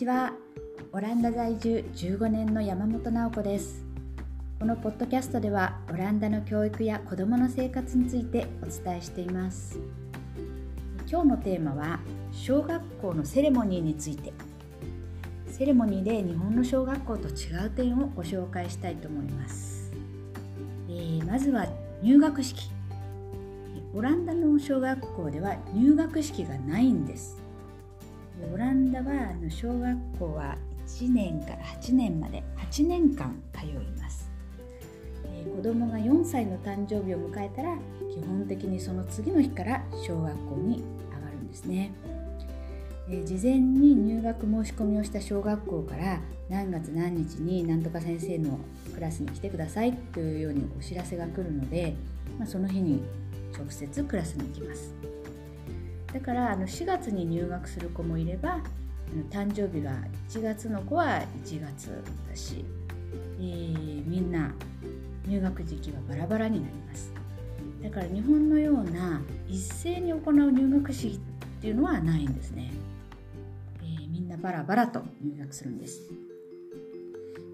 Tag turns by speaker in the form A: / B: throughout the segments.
A: ちは。オランダ在住15年の山本直子です。このポッドキャストではオランダの教育や子どもの生活についてお伝えしています。今日のテーマは小学校のセレモニーについて。セレモニーで日本の小学校と違う点をご紹介したいと思います、えー、まずは入学式。オランダの小学校では入学式がないんです。オランダは小学校は1年から8年まで8年間通います、えー、子供が4歳の誕生日を迎えたら基本的にその次の日から小学校に上がるんですね、え、事前に入学申し込みをした小学校から何月何日に何とか先生のクラスに来てくださいというようにお知らせが来るので、まあ、その日に直接クラスに行きます。だからあの4月に入学する子もいれば誕生日が1月の子は1月だし、えー、みんな入学時期はバラバラになります。だから日本のような一斉に行う入学式っていうのはないんですね、えー、みんなバラバラと入学するんです。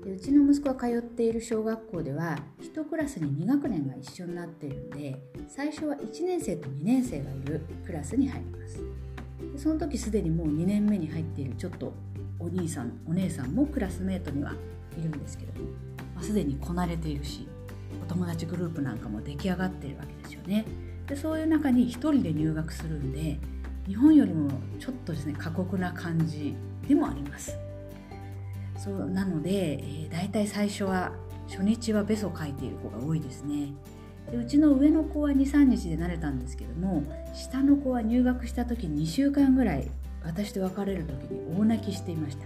A: でうちの息子が通っている小学校では1クラスに2学年が一緒になっているので最初は1年生と2年生がいるクラスに入ります。でその時すでにもう2年目に入っているちょっとお兄さんお姉さんもクラスメートにはいるんですけども、まあ、すでにこなれているしお友達グループなんかも出来上がっているわけですよね。でそういう中に1人で入学するんで日本よりもちょっとですね過酷な感じでもあります。そうなので、えー、大体最初は初日はベソ書いている子が多いですね。でうちの上の子は23日で慣れたんですけども下の子は入学した時2週間ぐらい私と別れる時に大泣きしていました。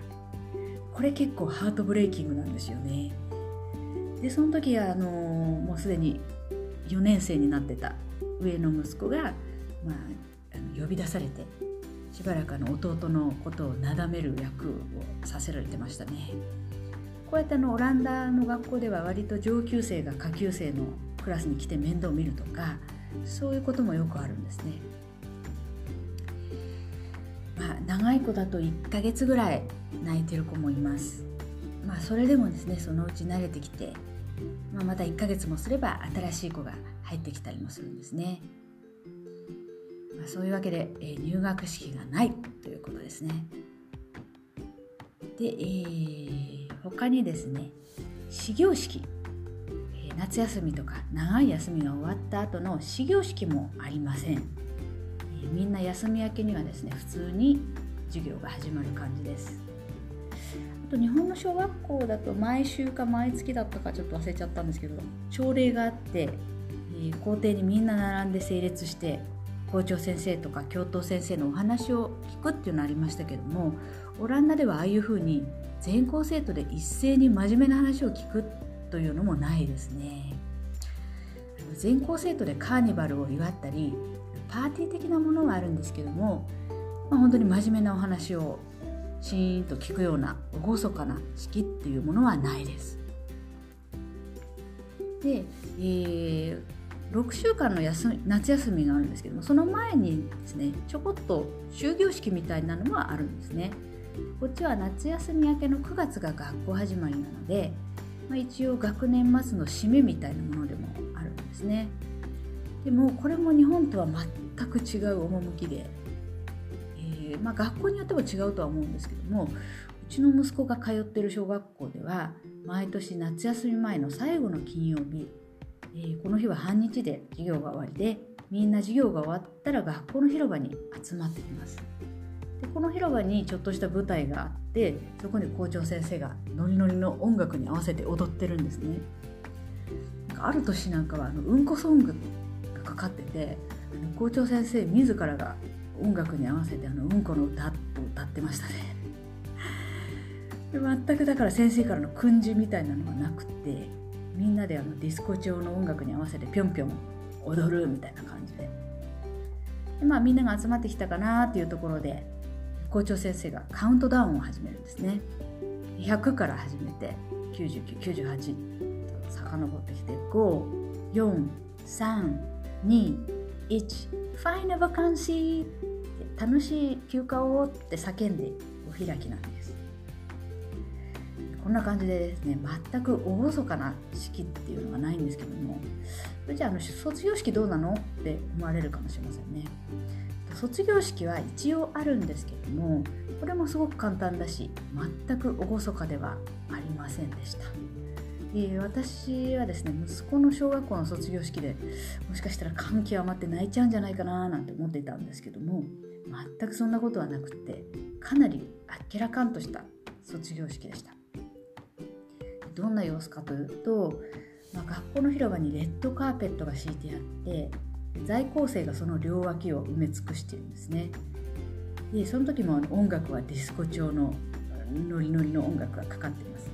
A: これ結構ハートブレイキングなんですよね。でその時はあのもうすでに4年生になってた上の息子が、まあ、あの呼び出されてしばらくの弟のことをなだめる役をさせられてましたねこうやってあのオランダの学校では割と上級生が下級生のクラスに来て面倒を見るとかそういうこともよくあるんですね。まあ、長い子だと1ヶ月ぐらい泣いてる子もいます。まあ、それでもですねそのうち慣れてきて、まあ、また1ヶ月もすれば新しい子が入ってきたりもするんですね。まあ、そういうわけで、えー、入学式がないということですね。で、えー、他にですね始業式、えー、夏休みとか長い休みが終わった後の始業式もありません、えー、みんな休み明けにはですね普通に授業が始まる感じです。あと日本の小学校だと毎週か毎月だったかちょっと忘れちゃったんですけど朝礼があって、え校庭にみんな並んで整列して校長先生とか教頭先生のお話を聞くっていうのありましたけどもオランダではああいうふうに全校生徒で一斉に真面目な話を聞くというのもないですね全校生徒でカーニバルを祝ったりパーティー的なものはあるんですけども、まあ、本当に真面目なお話をシーンと聞くような厳かな式っていうものはないです。で、えー、6週間の休み夏休みがあるんですけどもその前にですねちょこっと終業式みたいなのはあるんですね。こっちは夏休み明けの9月が学校始まりなので、まあ、一応学年末の締めみたいなものでもあるんですね。でもこれも日本とは全く違う趣で、えー、まあ、学校によっても違うとは思うんですけどもうちの息子が通ってる小学校では毎年夏休み前の最後の金曜日えー、この日は半日で授業が終わりでみんな授業が終わったら学校の広場に集まってきます。でこの広場にちょっとした舞台があってそこに校長先生がノリノリの音楽に合わせて踊ってるんですね。ある年なんかはあのうんこソングがかかっててあの校長先生自らが音楽に合わせてあのうんこの歌を歌ってましたね。全くだから先生からの訓示みたいなのがなくて。みんなであのディスコ調の音楽に合わせてぴょんぴょん踊るみたいな感じで。で、まあ、みんなが集まってきたかなっていうところで校長先生がカウントダウンを始めるんですね。100から始めて9998と遡ってきて54321ファイナバカンシー楽しい休暇をって叫んでお開きなんです。んな感じでですね全く厳かな式っていうのがないんですけどもそれじゃああの卒業式どうなのって思われるかもしれませんね。卒業式は一応あるんですけどもこれもすごく簡単だし全く厳かではありませんでした。で私はですね息子の小学校の卒業式でもしかしたら感極まって泣いちゃうんじゃないかななんて思っていたんですけども全くそんなことはなくてかなりあっけらかんとした卒業式でした。どんな様子かというと、まあ、学校の広場にレッドカーペットが敷いてあって在校生がその両脇を埋め尽くしてるんですね。でその時も音楽はディスコ調のノリノリの音楽がかかってます。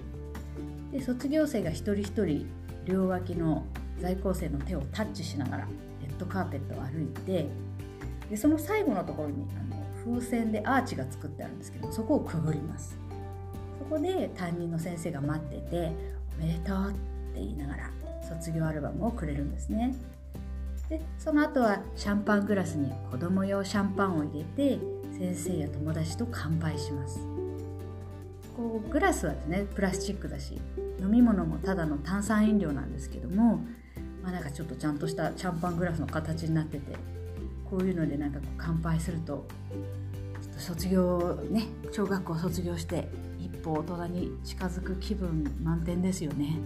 A: で卒業生が一人一人両脇の在校生の手をタッチしながらレッドカーペットを歩いてでその最後のところにあの風船でアーチが作ってあるんですけどそこをくぐります。こで担任の先生が待ってて「おめでとう」って言いながら卒業アルバムをくれるんですね。でその後はシャンパングラスに子供用シャンパンを入れて先生や友達と乾杯します。こうグラスはですねプラスチックだし飲み物もただの炭酸飲料なんですけども、まあ、なんかちょっとちゃんとしたシャンパングラスの形になっててこういうのでなんかこう乾杯すると卒業ね小学校卒業して一歩大人に近づく気分満点ですよね。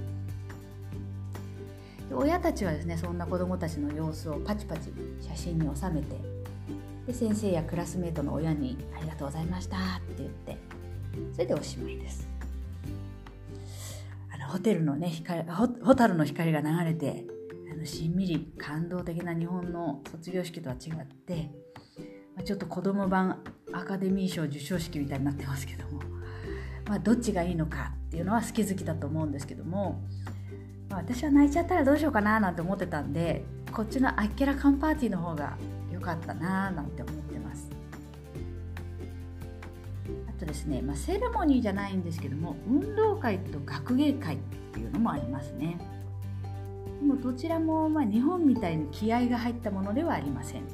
A: で親たちはですねそんな子どもたちの様子をパチパチ写真に収めてで先生やクラスメートの親に「ありがとうございました」って言ってそれでおしまいです。あのホテルのね光ホタルの光が流れてあのしんみり感動的な日本の卒業式とは違って、ま、ちょっと子供版アカデミー賞授賞式みたいになってますけども、まあ、どっちがいいのかっていうのは好き好きだと思うんですけども、まあ、私は泣いちゃったらどうしようかななんて思ってたんでこっちのあっけらかんパーティーの方が良かったななんて思ってます。あとですね、まあ、セレモニーじゃないんですけども運動会と学芸会っていうのもありますね。でもどちらもま日本みたいに気合が入ったものではありません。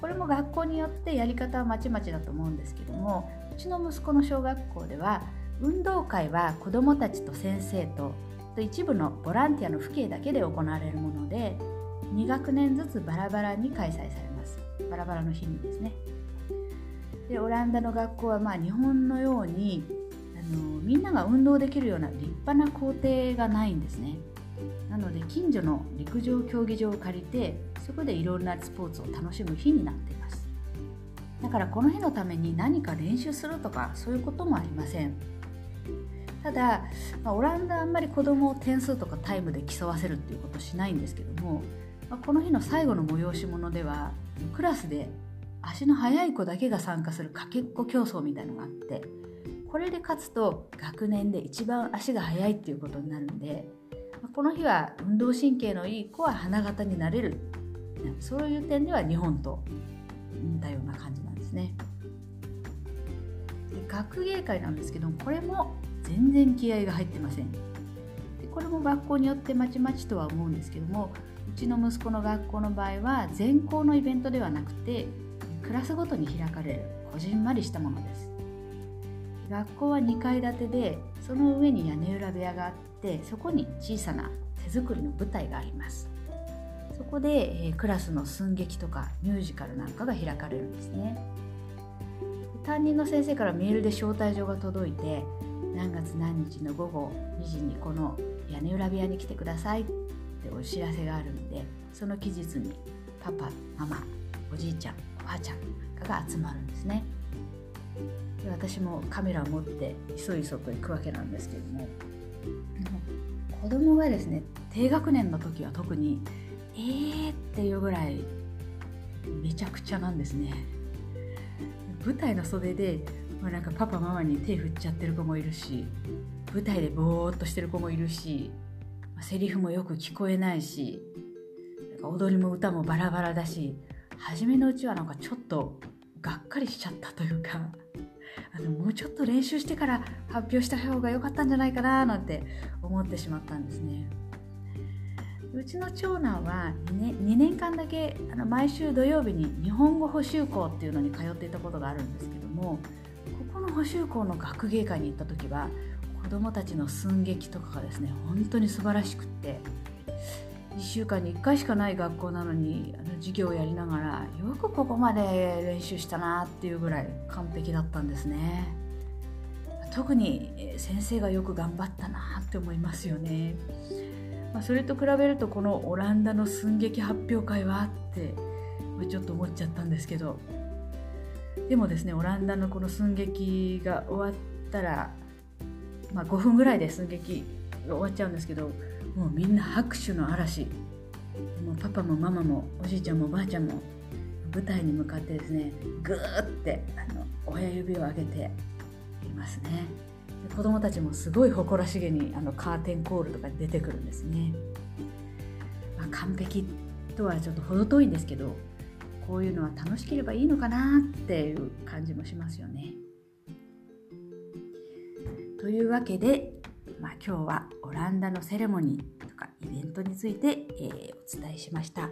A: これも学校によってやり方はまちまちだと思うんですけどもちの息子の小学校では運動会は子どもたちと先生と一部のボランティアの父兄だけで行われるもので2学年ずつバラバラに開催されます。バラバラの日にですね。でオランダの学校はまあ日本のようにあのみんなが運動できるような立派な校庭がないんですね。なので近所の陸上競技場を借りてそこでいろんなスポーツを楽しむ日になっています。だからこの日のために何か練習するとかそういうこともありません。ただ、ま、オランダあんまり子供を点数とかタイムで競わせるっていうことしないんですけども、ま、この日の最後の催し物ではクラスで足の速い子だけが参加するかけっこ競争みたいのがあってこれで勝つと学年で一番足が速いっていうことになるんで、ま、この日は運動神経のいい子は花形になれる。そういう点では日本と似たような感じなんですね。で学芸会なんですけどこれも全然気合が入ってません。でこれも学校によってまちまちとは思うんですけどもうちの息子の学校の場合は全校のイベントではなくてクラスごとに開かれるこじんまりしたものです。学校は2階建てでその上に屋根裏部屋があってそこに小さな手作りの舞台があります。そこで、え、クラスの寸劇とかミュージカルなんかが開かれるんですね。担任の先生からメールで招待状が届いて何月何日の午後2時にこの屋根裏部屋に来てくださいってお知らせがあるんでその期日にパパママおじいちゃんおばあちゃんが集まるんですね。で私もカメラを持っていそいそと行くわけなんですけども子供がですね低学年の時は特にえーっていうぐらいめちゃくちゃなんですね舞台の袖でまあ、なんかパパママに手振っちゃってる子もいるし舞台でぼーっとしてる子もいるし、セリフもよく聞こえないし踊りも歌もバラバラだし初めのうちはなんかちょっとがっかりしちゃったというかあのもうちょっと練習してから発表した方が良かったんじゃないかななんて思ってしまったんですね。うちの長男は 2, 年 ,2 年間だけあの毎週土曜日に日本語補習校っていうのに通っていたことがあるんですけどもここの補習校の学芸会に行った時は子どもたちの寸劇とかがですね本当に素晴らしくって1週間に1回しかない学校なのにあの授業をやりながらよくここまで練習したなっていうぐらい完璧だったんですね。特に先生がよく頑張ったなって思いますよね、まあ、それと比べるとこのオランダの寸劇発表会はってちょっと思っちゃったんですけどでもですねオランダのこの寸劇が終わったら、まあ、5分ぐらいで寸劇が終わっちゃうんですけどもうみんな拍手の嵐。もうパパもママもおじいちゃんもおばあちゃんも舞台に向かってですねグーってあの親指を上げていますね。で子供たちもすごい誇らしげにあのカーテンコールとか出てくるんですね、まあ、完璧とはちょっと程遠いんですけどこういうのは楽しければいいのかなっていう感じもしますよねというわけでまあ、今日はオランダのセレモニーとかイベントについて、えー、お伝えしました。